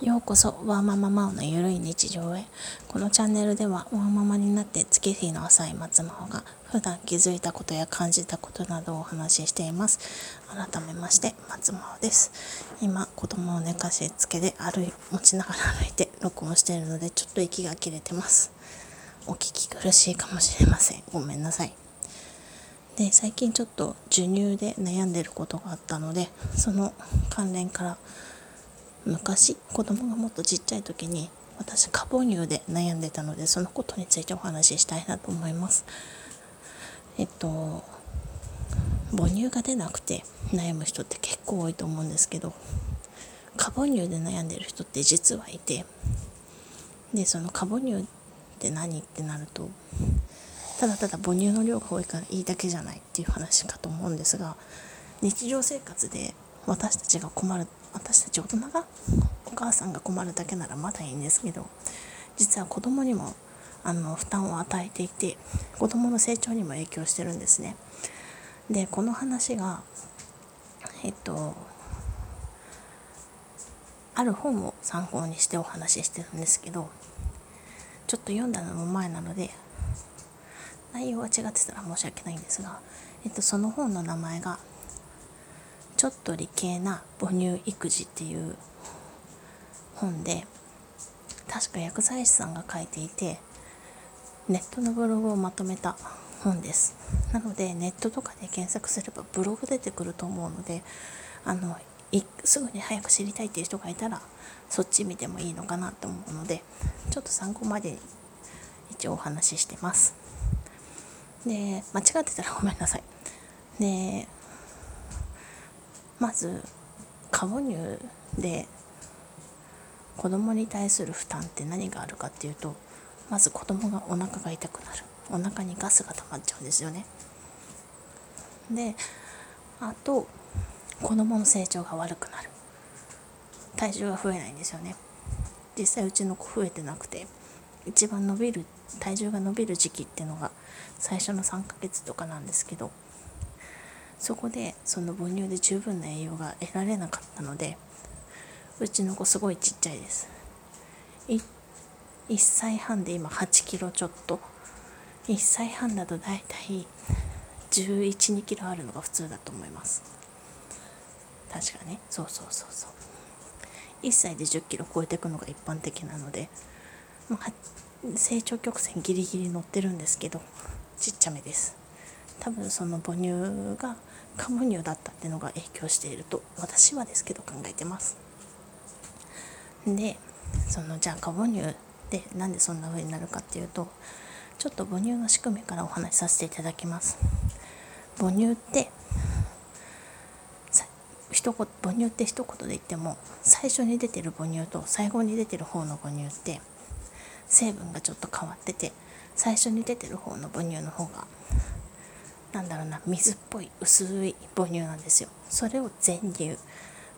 ようこそワーマママオのゆるい日常へ。このチャンネルではワーママになって月日の浅い松真帆が普段気づいたことや感じたことなどをお話ししています。改めまして松真帆です。今子供を寝かしつけで歩い持ちながら歩いて録音しているのでちょっと息が切れてます。お聞き苦しいかもしれません。ごめんなさい。で最近ちょっと授乳で悩んでることがあったのでその関連から昔子供がもっとちっちゃい時に私過母乳で悩んでたのでそのことについてお話ししたいなと思います。えっと母乳が出なくて悩む人って結構多いと思うんですけど過母乳で悩んでる人って実はいてでその過母乳って何ってなるとただただ母乳の量が多いからいいだけじゃないっていう話かと思うんですが日常生活で私たちが困る私たち大人がお母さんが困るだけならまだいいんですけど実は子供にもあの負担を与えていて子供の成長にも影響してるんですね。でこの話がえっとある本を参考にしてお話ししてるんですけどちょっと読んだのも前なので内容が違ってたら申し訳ないんですが、えっと、その本の名前がちょっと理系な母乳育児っていう本で確か薬剤師さんが書いていてネットのブログをまとめた本です。なのでネットとかで検索すればブログ出てくると思うのであのすぐに早く知りたいっていう人がいたらそっち見てもいいのかなと思うのでちょっと参考までに一応お話ししてます。で間違ってたらごめんなさい。でまず過母乳で子供に対する負担って何があるかっていうとまず子供がお腹が痛くなる。お腹にガスが溜まっちゃうんですよね。であと子供の成長が悪くなる。体重が増えないんですよね。実際うちの子増えてなくて一番伸びる体重が伸びる時期っていうのが最初の3ヶ月とかなんですけどそこでその母乳で十分な栄養が得られなかったのでうちの子すごいちっちゃいです。い1歳半で今8キロちょっと。1歳半だと大体1 1 2キロあるのが普通だと思います。確かね。そうそうそうそう。1歳で1 0キロ超えていくのが一般的なので、まあ、成長曲線ギリギリ乗ってるんですけどちっちゃめです。多分その母乳が過母乳だったっていうのが影響していると私はですけど考えてます。でそのじゃあ過母乳ってなんでそんな風になるかっていうとちょっと母乳の仕組みからお話しさせていただきます。母乳って一言母乳って一言で言っても最初に出てる母乳と最後に出てる方の母乳って成分がちょっと変わってて最初に出てる方の母乳の方がなんだろうな水っぽい薄い母乳なんですよ。それを全乳。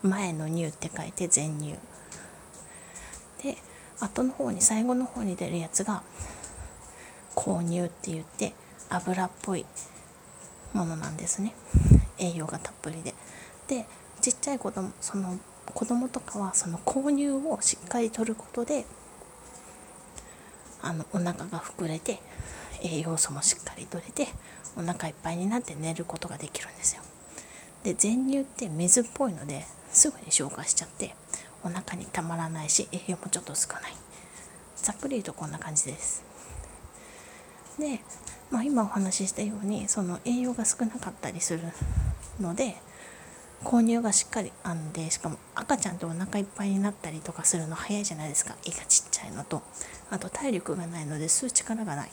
前の乳って書いて全乳。で後の方に最後の方に出るやつが購乳って言って油っぽいものなんですね。栄養がたっぷりで。でちっちゃい子供その子供とかはその購入をしっかりとることであのお腹が膨れて栄養素もしっかりとれてお腹いっぱいになって寝ることができるんですよ。で全乳って水っぽいのですぐに消化しちゃってお腹にたまらないし栄養もちょっと少ない。ざっくり言うとこんな感じです。で、まあ、今お話ししたようにその栄養が少なかったりするので購入がしっかりあんでしかも赤ちゃんってお腹いっぱいになったりとかするの早いじゃないですか。胃がちっちゃいのと。あと体力がないので吸う力がないっ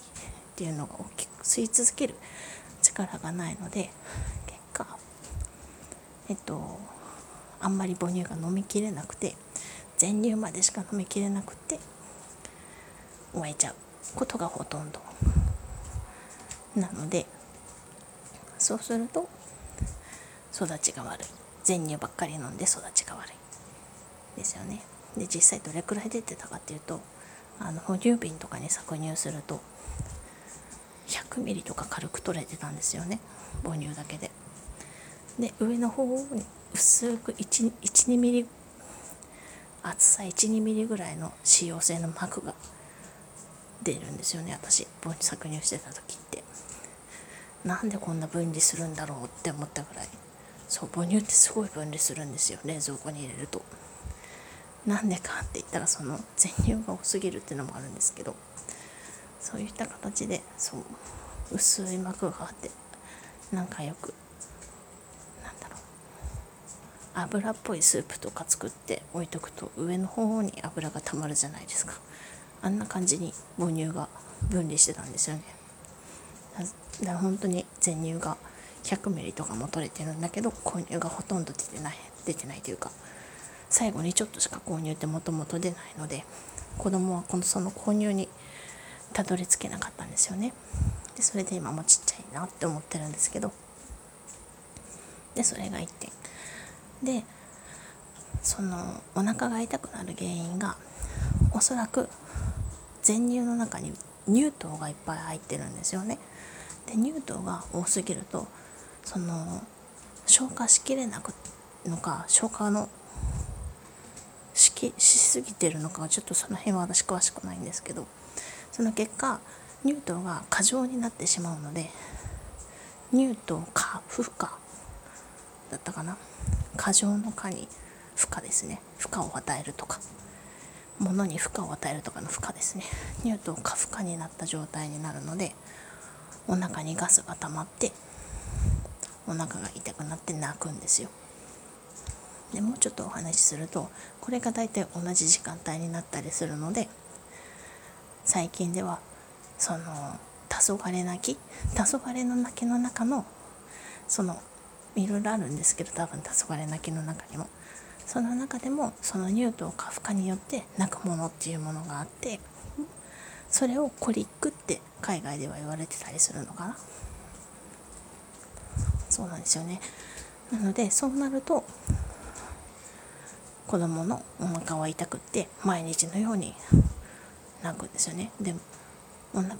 ていうのが大きく吸い続ける。力がないので結果えっとあんまり母乳が飲みきれなくて全乳までしか飲みきれなくて終えちゃう。ことがほとんど。なのでそうすると育ちが悪い。全乳ばっかり飲んで育ちが悪い。ですよね。で実際どれくらい出てたかっていうとあの哺乳瓶とかに搾乳すると100ミリとか軽く取れてたんですよね。母乳だけで。で上の方に薄く12ミリ厚さ 12mm ぐらいの使用性の膜が出るんですよね私。搾乳してた時って。なんでこんな分離するんだろうって思ったぐらい。そう母乳ってすごい分離するんですよ冷蔵庫に入れると。なんでかって言ったらその全乳が多すぎるっていうのもあるんですけどそういった形でそう薄い膜があってなんかよくなんだろう油っぽいスープとか作って置いとくと上の方に油がたまるじゃないですか。あんな感じに母乳が分離してたんですよね。だから本当に全乳が100ミリとかも取れてるんだけど購入がほとんど出てない出てないというか最後にちょっとしか購入ってもともと出ないので子供はこのその購入にたどり着けなかったんですよね。でそれで今もちっちゃいなって思ってるんですけど。でそれが1点。でそのお腹が痛くなる原因がおそらく全乳の中に乳糖がいっぱい入ってるんですよね。で乳糖が多すぎるとその消化しきれなくのか消化のしきしすぎてるのかはちょっとその辺は私詳しくないんですけどその結果乳糖が過剰になってしまうので乳糖過負荷だったかな過剰の過に負荷ですね。負荷を与えるとか物に負荷を与えるとかの負荷ですね。乳糖過負荷になった状態になるのでお腹にガスが溜まってお腹が痛くなって泣くんですよ。でもうちょっとお話しするとこれが大体同じ時間帯になったりするので最近ではその黄昏泣き黄昏の泣きの中のそのいろいろあるんですけど多分黄昏泣きの中にもその中でもその乳糖過負荷によって泣くものっていうものがあってそれをコリックって海外では言われてたりするのかな。そうなんですよね。なのでそうなると子供のお腹は痛くって毎日のように泣くんですよね。で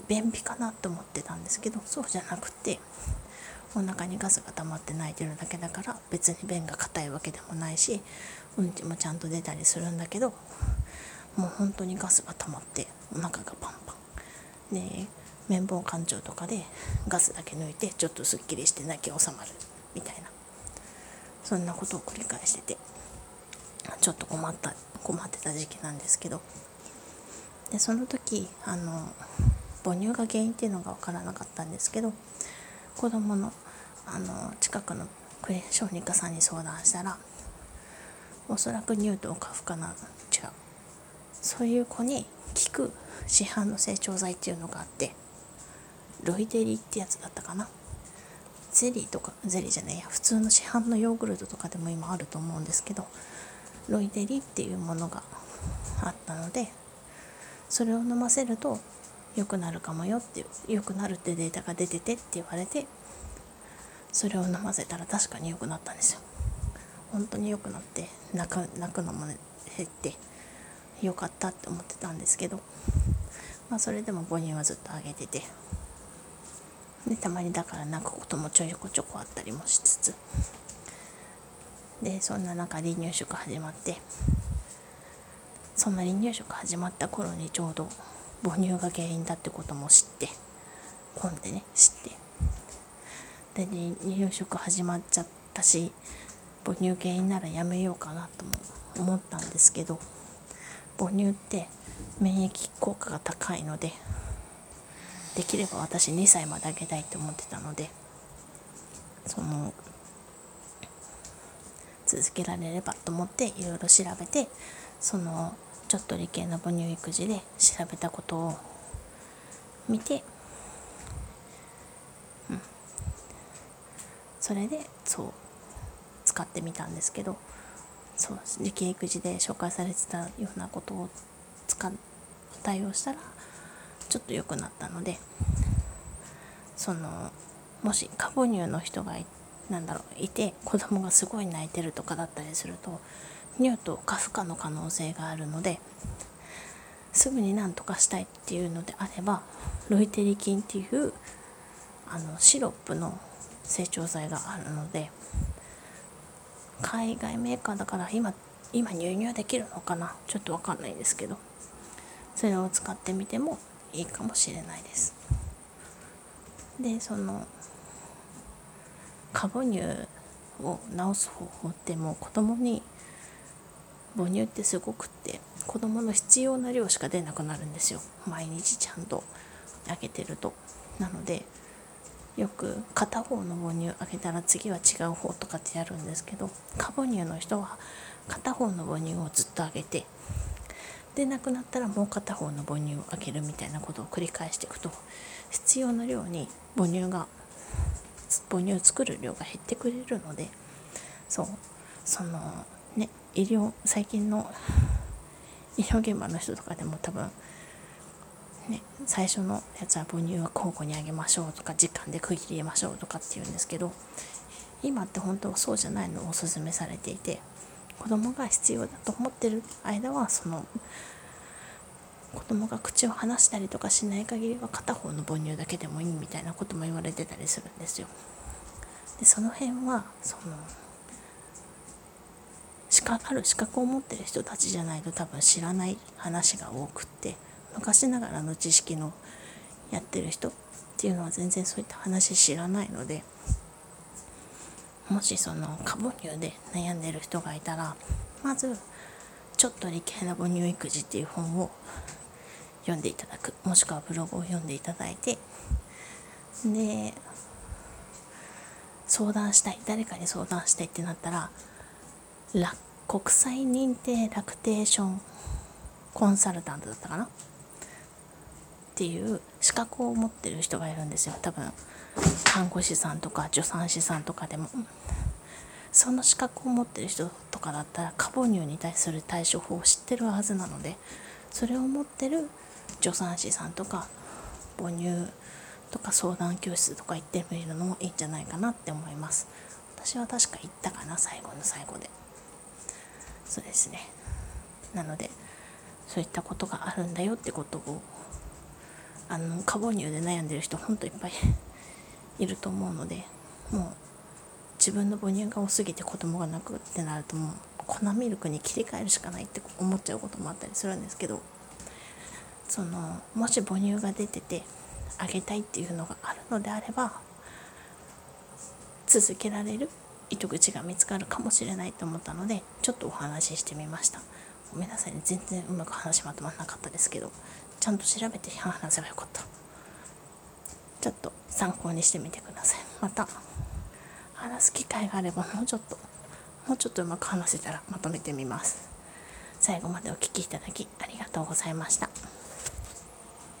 便秘かなと思ってたんですけどそうじゃなくてお腹にガスが溜まって泣いてるだけだから別に便が硬いわけでもないしうんちもちゃんと出たりするんだけどもう本当にガスが溜まってお腹がパンパン。で綿棒感情とかでガスだけ抜いてちょっとすっきりして泣き収まるみたいな。そんなことを繰り返しててちょっと困った困ってた時期なんですけど。でその時あの母乳が原因っていうのが分からなかったんですけど子供のあの近くの小児科さんに相談したらおそらく乳糖過負荷な違う。そういう子に効く市販の成長剤っていうのがあってロイデリってやつだったかな？ゼリーとかゼリーじゃないや。普通の市販のヨーグルトとかでも今あると思うんですけどロイデリっていうものがあったのでそれを飲ませると良くなるかもよって良くなるってデータが出ててって言われてそれを飲ませたら確かに良くなったんですよ。本当に良くなって泣く泣くのも、ね、減って良かったって思ってたんですけどまあそれでも母乳はずっとあげててでたまにだから泣くこともちょいこちょこあったりもしつつ。でそんな中離乳食始まって。そんな離乳食始まった頃にちょうど母乳が原因だってことも知って。本でね知って。で離乳食始まっちゃったし母乳原因ならやめようかなとも思ったんですけど母乳って免疫効果が高いのでできれば私2歳まであげたいって思ってたのでその続けられればと思っていろいろ調べてそのちょっと理系の母乳育児で調べたことを見て、うん、それでそう使ってみたんですけどそう理系育児で紹介されてたようなことを使対応したらちょっと良くなったのでそのもし過母乳の人がなんだろういて子供がすごい泣いてるとかだったりすると乳糖過負荷の可能性があるのですぐに何とかしたいっていうのであればロイテリ菌っていうあのシロップの成長剤があるので海外メーカーだから今今入乳できるのかな？ちょっとわかんないんですけどそれを使ってみてもいいかもしれないです。でその過母乳を治す方法ってもう子供に母乳ってすごくって子供の必要な量しか出なくなるんですよ。毎日ちゃんとあげてると。なのでよく片方の母乳あげたら次は違う方とかってやるんですけど過母乳の人は片方の母乳をずっとあげてでなくなったらもう片方の母乳をあげるみたいなことを繰り返していくと必要な量に母乳が母乳を作る量が減ってくれるのでそうそのね医療最近の医療現場の人とかでも多分ね、最初のやつは母乳は交互にあげましょうとか時間で区切りましょうとかって言うんですけど今って本当はそうじゃないのをおすすめされていて子供が必要だと思ってる間はその子供が口を離したりとかしない限りは片方の母乳だけでもいいみたいなことも言われてたりするんですよ。でその辺はその資格ある資格を持ってる人たちじゃないと多分知らない話が多くって昔ながらの知識のやってる人っていうのは全然そういった話知らないのでもしその過母乳で悩んでる人がいたらまずちょっと理系な母乳育児っていう本を読んでいただく。もしくはブログを読んでいただいて。で相談したい。誰かに相談したいってなったら国際認定ラクテーションコンサルタントだったかな？っていう資格を持ってる人がいるんですよ。多分看護師さんとか助産師さんとかでも。その資格を持ってる人とかだったら過母乳に対する対処法を知ってるはずなのでそれを持ってる助産師さんとか母乳とか相談教室とか行ってみるのもいいんじゃないかなって思います。私は確か行ったかな最後の最後で。そうですね。なのでそういったことがあるんだよってことをあの過母乳で悩んでる人ほんといっぱいいると思うのでもう自分の母乳が多すぎて子供が泣くってなるともう粉ミルクに切り替えるしかないって思っちゃうこともあったりするんですけどそのもし母乳が出ててあげたいっていうのがあるのであれば続けられる糸口が見つかるかもしれないと思ったのでちょっとお話ししてみました。ごめんなさいね。全然うまく話まとまらなかったですけど。ちゃんと調べて話せばよかった。ちょっと参考にしてみてください。また話す機会があればもうちょっともうちょっとうまく話せたらまとめてみます。最後までお聴きいただきありがとうございました。